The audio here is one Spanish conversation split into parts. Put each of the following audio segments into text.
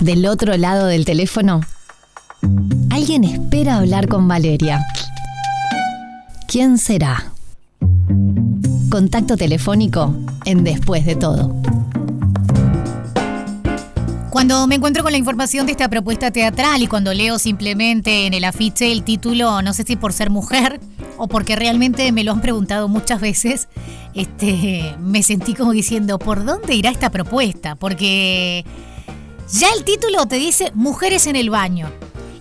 Del otro lado del teléfono, alguien espera hablar con Valeria. ¿Quién será? Contacto telefónico en Después de todo. Cuando me encuentro con la información de esta propuesta teatral y cuando leo simplemente en el afiche el título, no sé si por ser mujer o porque realmente me lo han preguntado muchas veces, este, me sentí como diciendo, ¿por dónde irá esta propuesta? Porque ya el título te dice Mujeres en el baño.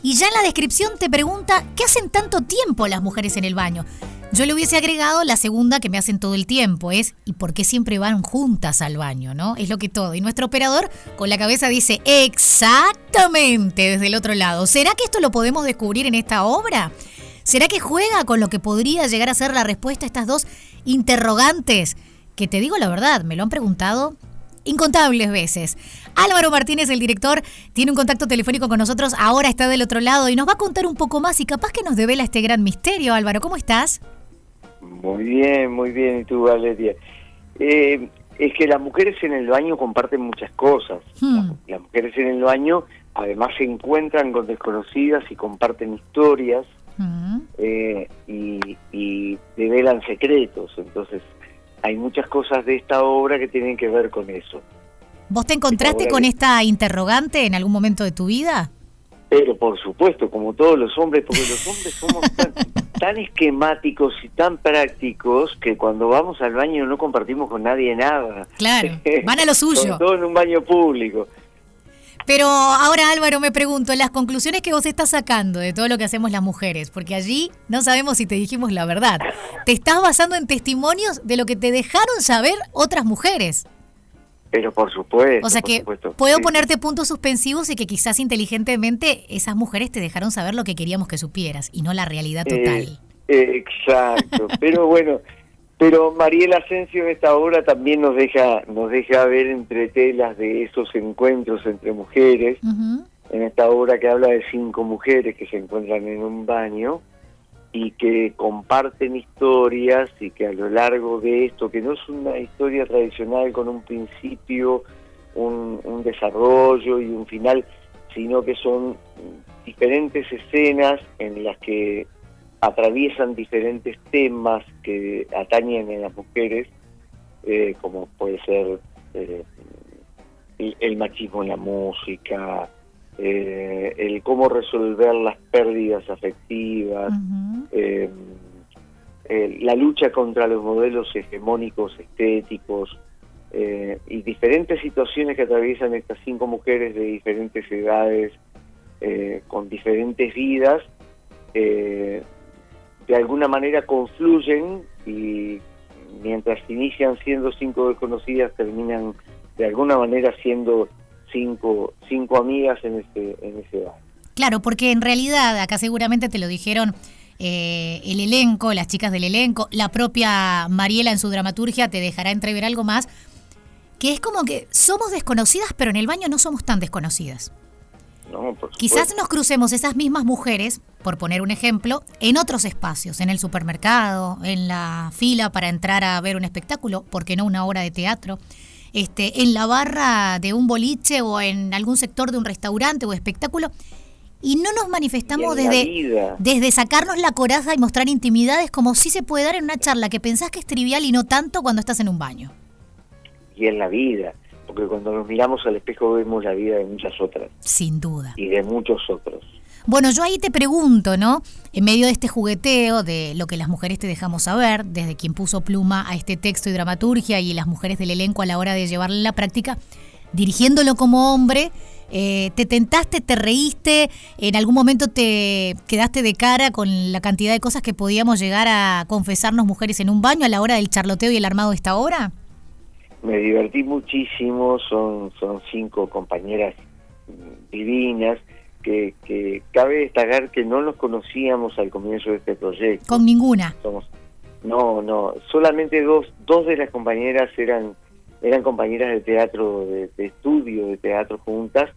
Y ya en la descripción te pregunta, ¿qué hacen tanto tiempo las mujeres en el baño? Yo le hubiese agregado la segunda que me hacen todo el tiempo, es ¿y por qué siempre van juntas al baño? ¿no? Es lo que todo. Y nuestro operador con la cabeza dice exactamente desde el otro lado. ¿Será que esto lo podemos descubrir en esta obra? ¿Será que juega con lo que podría llegar a ser la respuesta a estas dos interrogantes? Que te digo la verdad, me lo han preguntado incontables veces. Álvaro Martínez, el director, tiene un contacto telefónico con nosotros, ahora está del otro lado y nos va a contar un poco más y capaz que nos devela este gran misterio. Álvaro, ¿cómo estás? Muy bien, muy bien. ¿Y tú, Valeria? Eh, es que las mujeres en el baño comparten muchas cosas. Hmm. Las mujeres en el baño además se encuentran con desconocidas y comparten historias Mm. eh, y, y develan secretos. Entonces, hay muchas cosas de esta obra que tienen que ver con eso. ¿Vos te encontraste con esta interrogante en algún momento de tu vida? Pero por supuesto, como todos los hombres, porque los hombres somos tan, tan esquemáticos y tan prácticos que cuando vamos al baño no compartimos con nadie nada. Claro, van a lo suyo. Todo en un baño público. Pero ahora Álvaro me pregunto, las conclusiones que vos estás sacando de todo lo que hacemos las mujeres, porque allí no sabemos si te dijimos la verdad, te estás basando en testimonios de lo que te dejaron saber otras mujeres. Pero por supuesto. O sea que supuesto, puedo sí. ponerte puntos suspensivos y que quizás inteligentemente esas mujeres te dejaron saber lo que queríamos que supieras y no la realidad Eh, total. eh, exacto. pero bueno, pero Mariela Asensio en esta obra también nos deja, nos deja ver entre telas de esos encuentros entre mujeres. En esta obra que habla de cinco mujeres que se encuentran en un baño y que comparten historias y que a lo largo de esto, que no es una historia tradicional con un principio, un, un desarrollo y un final, sino que son diferentes escenas en las que atraviesan diferentes temas que atañen a las mujeres, eh, como puede ser eh, el, el machismo en la música, eh, el cómo resolver las pérdidas afectivas, la lucha contra los modelos hegemónicos estéticos y diferentes situaciones que atraviesan estas cinco mujeres de diferentes edades, con diferentes vidas, eh, de alguna manera confluyen y mientras inician siendo cinco desconocidas terminan de alguna manera siendo cinco, cinco amigas en ese, en ese bar. Claro, porque en realidad acá seguramente te lo dijeron eh, el elenco, las chicas del elenco, la propia Mariela en su dramaturgia te dejará entrever algo más, que es como que somos desconocidas, pero en el baño no somos tan desconocidas. Quizás nos crucemos esas mismas mujeres, por poner un ejemplo, en otros espacios, en el supermercado, en la fila para entrar a ver un espectáculo, porque no una obra de teatro, este, en la barra de un boliche o en algún sector de un restaurante o espectáculo, y no nos manifestamos desde, desde sacarnos la coraza y mostrar intimidades como si se puede dar en una charla que pensás que es trivial y no tanto cuando estás en un baño. y en la vida, porque cuando nos miramos al espejo vemos la vida de muchas otras Sin duda. y de muchos otros. Bueno, yo ahí te pregunto, ¿no? En medio de este jugueteo de lo que las mujeres te dejamos saber, desde quien puso pluma a este texto y dramaturgia y las mujeres del elenco a la hora de llevarlo a la práctica, dirigiéndolo como hombre, eh, ¿te tentaste, te reíste, en algún momento te quedaste de cara con la cantidad de cosas que podíamos llegar a confesarnos mujeres en un baño a la hora del charloteo y el armado de esta obra? Me divertí muchísimo, son, son cinco compañeras divinas, que, que cabe destacar que no nos conocíamos al comienzo de este proyecto. Con ninguna. Somos, no, no, solamente dos, dos de las compañeras eran, eran compañeras de teatro, de, de estudio de teatro juntas,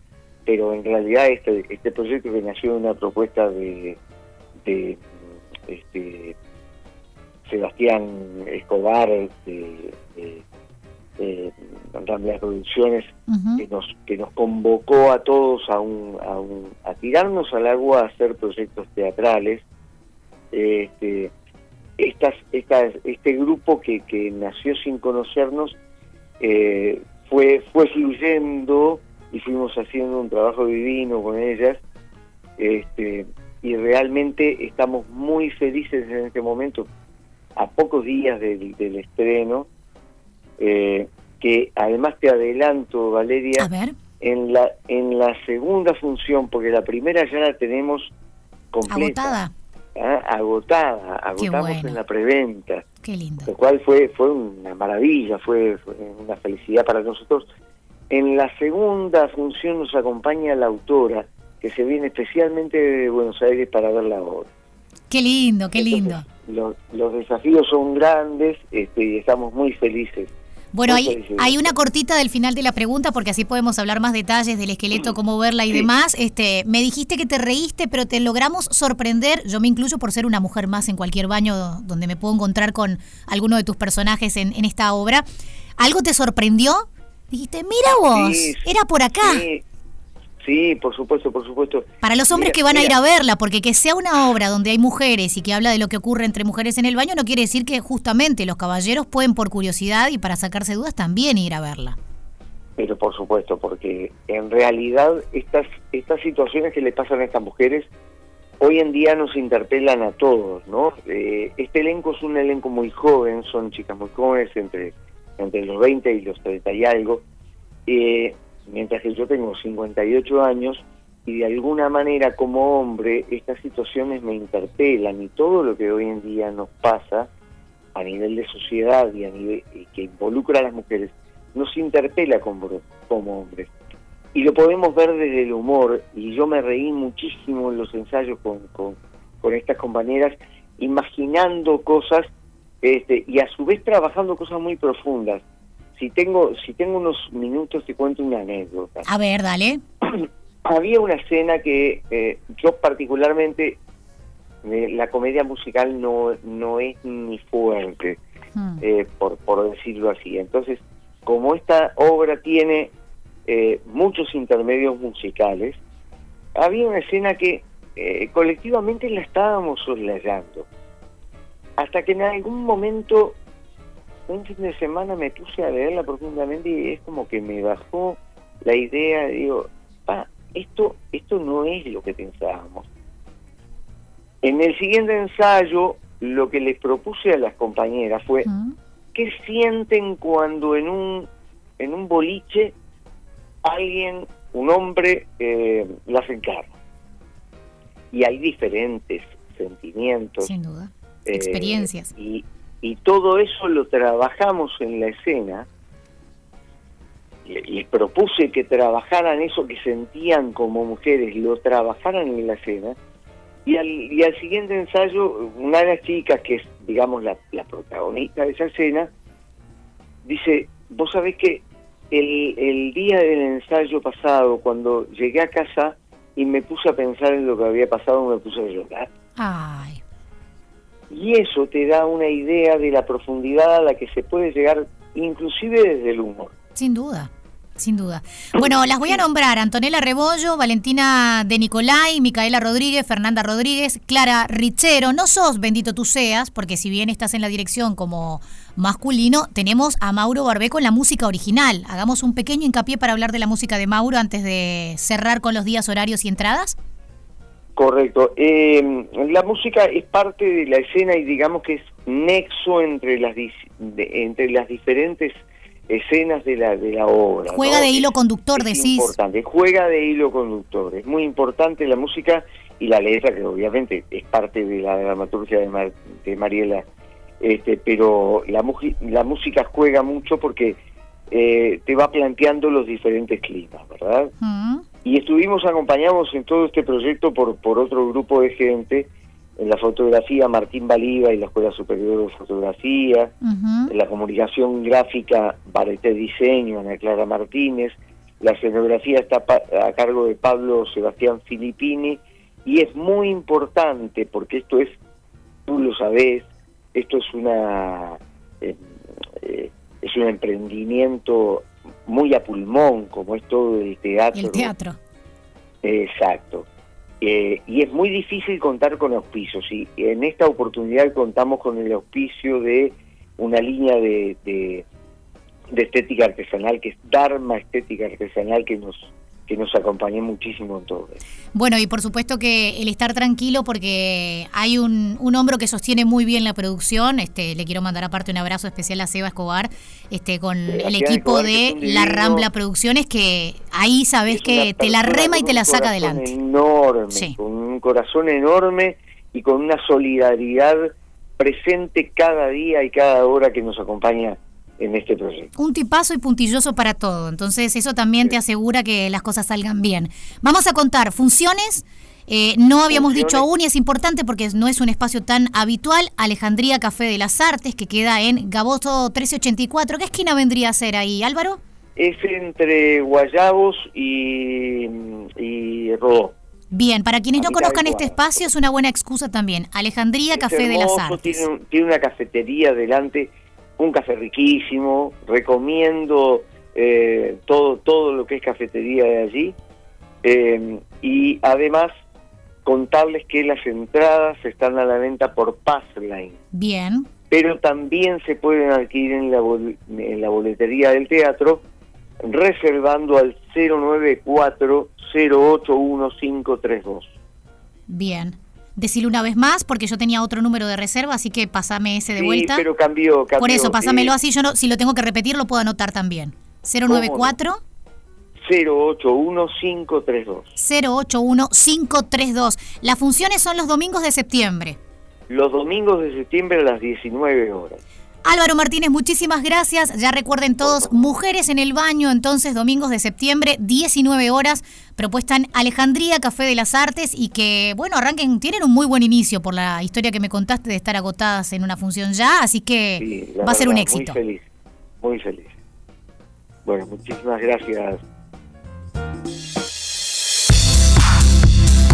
pero en realidad este, este proyecto que nació de una propuesta de, de este, Sebastián Escobar, de, de- eh, Ramblas Producciones, que, nos, que nos convocó a todos a, un, a, un, a tirarnos al agua a hacer proyectos teatrales. Este, estas, estas, este grupo que, que nació sin conocernos eh, fue, fue fluyendo y fuimos haciendo un trabajo divino con ellas. Este, y realmente estamos muy felices en este momento, a pocos días del, del estreno, eh, que además te adelanto, Valeria, en la en la segunda función, porque la primera ya la tenemos completa. Agotada. ¿ah? Agotada, agotamos en la preventa. Qué lindo. Lo cual fue, fue una maravilla, fue, fue una felicidad para nosotros. En la segunda función nos acompaña la autora, que se viene especialmente de Buenos Aires para ver la obra. Qué lindo, qué lindo. los, los, desafíos son grandes este, y estamos muy felices bueno, hay, hay una cortita del final de la pregunta porque así podemos hablar más detalles del esqueleto, cómo verla y demás. Este, me dijiste que te reíste, pero te logramos sorprender. Yo me incluyo por ser una mujer más en cualquier baño donde me puedo encontrar con alguno de tus personajes en, en esta obra. ¿Algo te sorprendió? Dijiste, mira vos, era por acá. Sí, por supuesto, por supuesto. Para los hombres que van a ir a verla, porque que sea una obra donde hay mujeres y que habla de lo que ocurre entre mujeres en el baño, no quiere decir que justamente los caballeros pueden por curiosidad y para sacarse dudas también ir a verla. Pero por supuesto, porque en realidad estas, estas situaciones que le pasan a estas mujeres hoy en día nos interpelan a todos, ¿no? Eh, este elenco es un elenco muy joven, son chicas muy jóvenes, entre, entre los 20 y los 30 y algo. Eh, mientras que yo tengo 58 años y de alguna manera como hombre estas situaciones me interpelan y todo lo que hoy en día nos pasa a nivel de sociedad y a nivel que involucra a las mujeres nos interpela como, como hombres y lo podemos ver desde el humor y yo me reí muchísimo en los ensayos con, con, con estas compañeras imaginando cosas este, y a su vez trabajando cosas muy profundas si tengo, si tengo unos minutos te cuento una anécdota. A ver, dale. Había una escena que eh, yo particularmente, eh, la comedia musical no, no es ni fuerte, hmm. eh, por, por decirlo así. Entonces, como esta obra tiene muchos intermedios musicales, había una escena que colectivamente la estábamos soslayando. Hasta que en algún momento un fin de semana me puse a leerla profundamente y es como que me bajó la idea, digo, pa, esto, esto no es lo que pensábamos. En el siguiente ensayo, lo que les propuse a las compañeras fue, ¿qué sienten cuando en un, en un boliche alguien, un hombre, eh, las encarna? Y hay diferentes sentimientos. Sin duda. Eh, Experiencias. Y, y todo eso lo trabajamos en la escena. Les propuse que trabajaran eso que sentían como mujeres, lo trabajaran en la escena. Y al, y al siguiente ensayo, una de las chicas, que es, digamos, la, protagonista de esa escena, dice, vos sabés que el, el día del ensayo pasado, cuando llegué a casa y me puse a pensar en lo que había pasado, me puse a llorar. Ay y eso te da una idea de la profundidad a la que se puede llegar inclusive desde el humor. Sin duda. Sin duda. Bueno, las voy a nombrar. Antonella Rebollo, Valentina de Nicolai, Micaela Rodríguez, Fernanda Rodríguez, Clara Richero. No sos bendito tú seas, porque si bien estás en la dirección como masculino, tenemos a Mauro Barbé con la música original. Hagamos un pequeño hincapié para hablar de la música de Mauro antes de cerrar con los días, horarios y entradas. Correcto. Eh, la música es parte de la escena y digamos que es nexo entre las entre las diferentes escenas de la de la obra. Juega de hilo conductor, es decís. Importante, juega de hilo conductor. Es muy importante la música y la letra, que obviamente es parte de la dramaturgia de, de Mariela. Este, pero la, la música juega mucho porque eh, te va planteando los diferentes climas, ¿verdad? Mm. Y estuvimos acompañados en todo este proyecto por, por otro grupo de gente, en la fotografía Martín Baliva y la Escuela Superior de Fotografía, en la comunicación gráfica Bareté Diseño, Ana Clara Martínez, la escenografía está a cargo de Pablo Sebastián Filippini, y es muy importante porque esto es, tú lo sabés, esto es una... Eh, eh, es un emprendimiento muy a pulmón, como es todo el teatro. El teatro. Exacto. Eh, y es muy difícil contar con auspicios. Y en esta oportunidad contamos con el auspicio de una línea de, de, de estética artesanal, que es Dharma Estética Artesanal, que nos que nos acompañe muchísimo en todo. Bueno, y por supuesto que el estar tranquilo porque hay un, un, hombro que sostiene muy bien la producción. Este, le quiero mandar aparte un abrazo especial a Seba Escobar, este, con el equipo de La Rambla Producciones, que ahí sabes que te la rema y te la saca adelante. Enorme, con un corazón enorme y con una solidaridad presente cada día y cada hora que nos acompaña en este proyecto. Un tipazo y puntilloso para todo, entonces eso también sí. te asegura que las cosas salgan bien. Vamos a contar funciones. Eh, no habíamos funciones. dicho aún y es importante porque no es un espacio tan habitual. Alejandría Café de las Artes, que queda en Gaboto 1384. ¿Qué esquina vendría a ser ahí, Álvaro? Es entre Guayabos y, y Rodó. Bien, para quienes no conozcan este espacio es una buena excusa también. Alejandría es Café hermoso, de las Artes. Tiene, tiene una cafetería delante un café riquísimo, recomiendo eh, todo, todo lo que es cafetería de allí eh, y además contarles que las entradas están a la venta por Passline. Bien. Pero también se pueden adquirir en la, en la boletería del teatro reservando al 094 081532. Bien decirlo una vez más, porque yo tenía otro número de reserva, así que pasame ese de sí, vuelta. pero cambió, cambió. Por eso, pásamelo eh, así, yo no, si lo tengo que repetir, lo puedo anotar también. 094 081532. 081532. Las funciones son los domingos de septiembre. Los domingos de septiembre a las 19 horas. Álvaro Martínez, muchísimas gracias. Ya recuerden todos, Mujeres en el Baño, entonces domingos de septiembre, 19 horas, propuesta en Alejandría, Café de las Artes, y que, bueno, arranquen, tienen un muy buen inicio por la historia que me contaste de estar agotadas en una función ya, así que sí, va a ser un éxito. Muy feliz, muy feliz. Bueno, muchísimas gracias.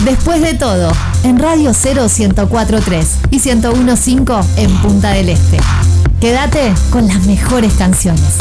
Después de todo, en Radio 0 1043 y 1015 en Punta del Este. Quédate con las mejores canciones.